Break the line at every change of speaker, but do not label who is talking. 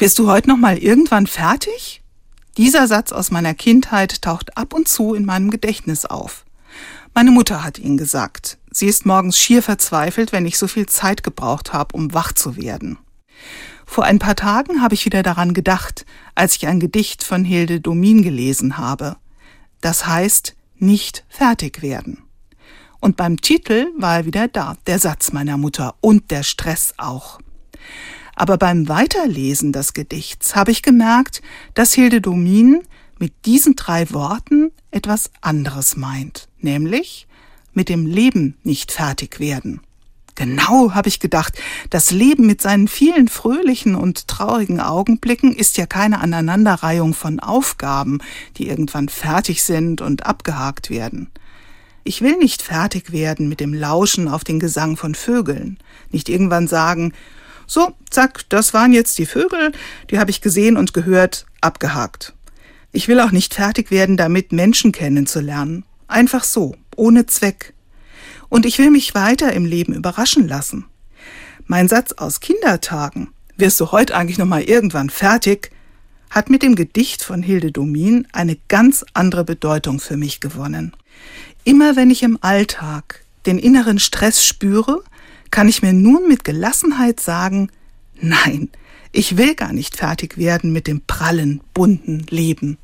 Wirst du heute noch mal irgendwann fertig? Dieser Satz aus meiner Kindheit taucht ab und zu in meinem Gedächtnis auf. Meine Mutter hat ihn gesagt. Sie ist morgens schier verzweifelt, wenn ich so viel Zeit gebraucht habe, um wach zu werden. Vor ein paar Tagen habe ich wieder daran gedacht, als ich ein Gedicht von Hilde Domin gelesen habe. Das heißt, nicht fertig werden. Und beim Titel war er wieder da, der Satz meiner Mutter und der Stress auch. Aber beim Weiterlesen des Gedichts habe ich gemerkt, dass Hilde Domin mit diesen drei Worten etwas anderes meint, nämlich mit dem Leben nicht fertig werden. Genau, habe ich gedacht, das Leben mit seinen vielen fröhlichen und traurigen Augenblicken ist ja keine Aneinanderreihung von Aufgaben, die irgendwann fertig sind und abgehakt werden. Ich will nicht fertig werden mit dem Lauschen auf den Gesang von Vögeln, nicht irgendwann sagen, so, zack, das waren jetzt die Vögel, die habe ich gesehen und gehört, abgehakt. Ich will auch nicht fertig werden damit, Menschen kennenzulernen. Einfach so, ohne Zweck. Und ich will mich weiter im Leben überraschen lassen. Mein Satz aus Kindertagen, wirst du heute eigentlich noch mal irgendwann fertig, hat mit dem Gedicht von Hilde Domin eine ganz andere Bedeutung für mich gewonnen. Immer wenn ich im Alltag den inneren Stress spüre, kann ich mir nun mit Gelassenheit sagen, nein, ich will gar nicht fertig werden mit dem prallen, bunten Leben.